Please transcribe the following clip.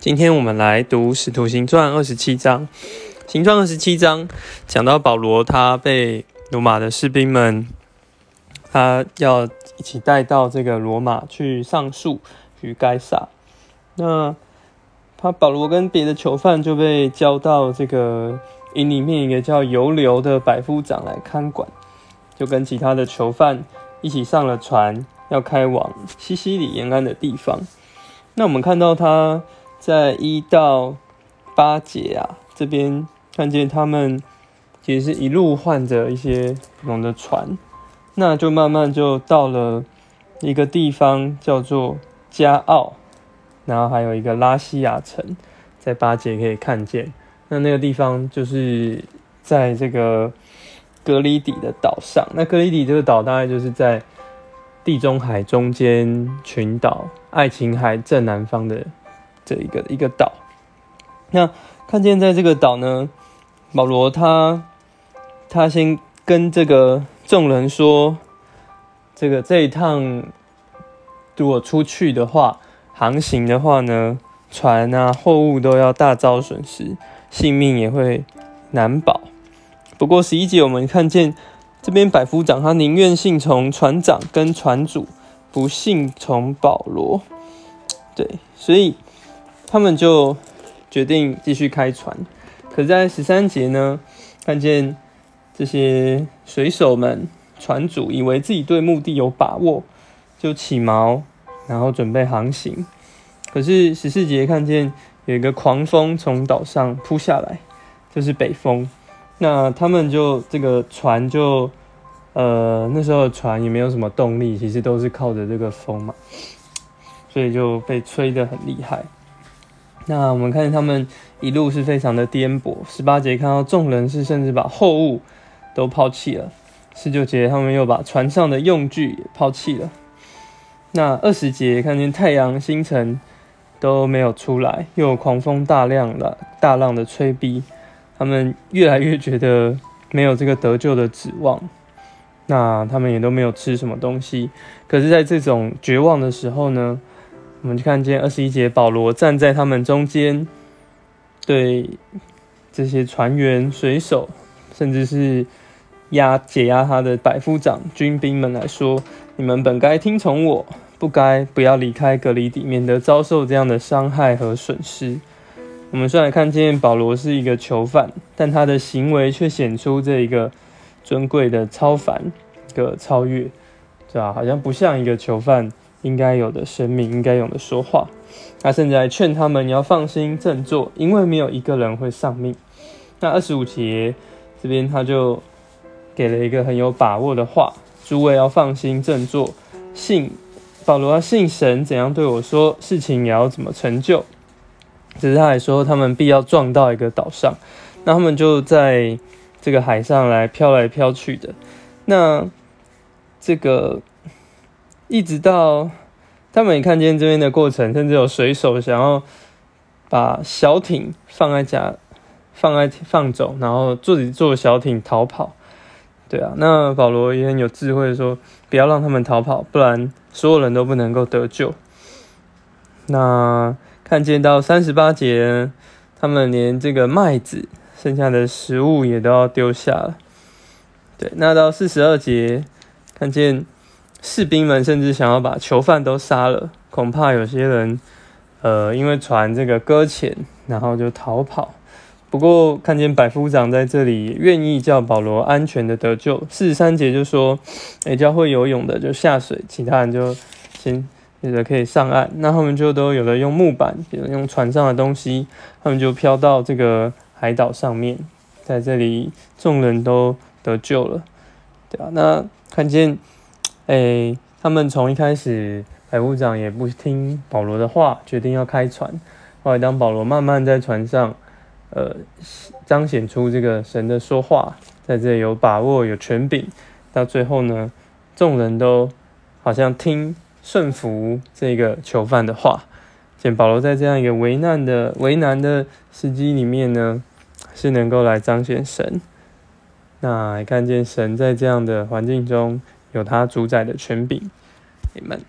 今天我们来读《使徒行传》二十七章。《行传》二十七章讲到保罗，他被罗马的士兵们，他要一起带到这个罗马去上诉于该撒。那他保罗跟别的囚犯就被交到这个营里面一个叫尤留的百夫长来看管，就跟其他的囚犯一起上了船，要开往西西里沿岸的地方。那我们看到他。在一到八节啊，这边看见他们其实是一路换着一些不同的船，那就慢慢就到了一个地方叫做加奥，然后还有一个拉西亚城，在八节可以看见。那那个地方就是在这个格里底的岛上。那格里底这个岛大概就是在地中海中间群岛爱琴海正南方的。这一个一个岛，那看见在这个岛呢，保罗他他先跟这个众人说，这个这一趟如果出去的话，航行的话呢，船啊货物都要大遭损失，性命也会难保。不过十一节我们看见这边百夫长他宁愿信从船长跟船主，不信从保罗，对，所以。他们就决定继续开船，可在十三节呢，看见这些水手们、船主以为自己对目的有把握，就起锚，然后准备航行。可是十四节看见有一个狂风从岛上扑下来，就是北风。那他们就这个船就，呃，那时候的船也没有什么动力，其实都是靠着这个风嘛，所以就被吹得很厉害。那我们看见他们一路是非常的颠簸。十八节看到众人是甚至把货物都抛弃了。十九节他们又把船上的用具也抛弃了。那二十节看见太阳星辰都没有出来，又狂风大浪的大浪的吹逼，他们越来越觉得没有这个得救的指望。那他们也都没有吃什么东西。可是，在这种绝望的时候呢？我们就看见二十一节，保罗站在他们中间，对这些船员、水手，甚至是压解压他的百夫长、军兵们来说：“你们本该听从我，不该不要离开隔离地，免得遭受这样的伤害和损失。”我们虽然看见保罗是一个囚犯，但他的行为却显出这一个尊贵的超凡的超越，对吧？好像不像一个囚犯。应该有的生命，应该有的说话。他甚至还劝他们：“要放心振作，因为没有一个人会丧命。”那二十五节这边他就给了一个很有把握的话：“诸位要放心振作，信保罗要信神，怎样对我说，事情也要怎么成就。”只是他还说，他们必要撞到一个岛上，那他们就在这个海上来飘来飘去的。那这个。一直到他们看见这边的过程，甚至有水手想要把小艇放在家，放在放走，然后自己坐小艇逃跑。对啊，那保罗也很有智慧，说不要让他们逃跑，不然所有人都不能够得救。那看见到三十八节，他们连这个麦子剩下的食物也都要丢下了。对，那到四十二节，看见。士兵们甚至想要把囚犯都杀了，恐怕有些人，呃，因为船这个搁浅，然后就逃跑。不过看见百夫长在这里愿意叫保罗安全的得救。四十三节就说，诶，教会游泳的就下水，其他人就先有的可以上岸。那他们就都有的用木板，有的用船上的东西，他们就飘到这个海岛上面，在这里众人都得救了，对吧？那看见。哎，他们从一开始，百夫长也不听保罗的话，决定要开船。后来，当保罗慢慢在船上，呃，彰显出这个神的说话，在这有把握、有权柄，到最后呢，众人都好像听顺服这个囚犯的话。见保罗在这样一个为难的、为难的时机里面呢，是能够来彰显神。那看见神在这样的环境中。有他主宰的权柄，你们。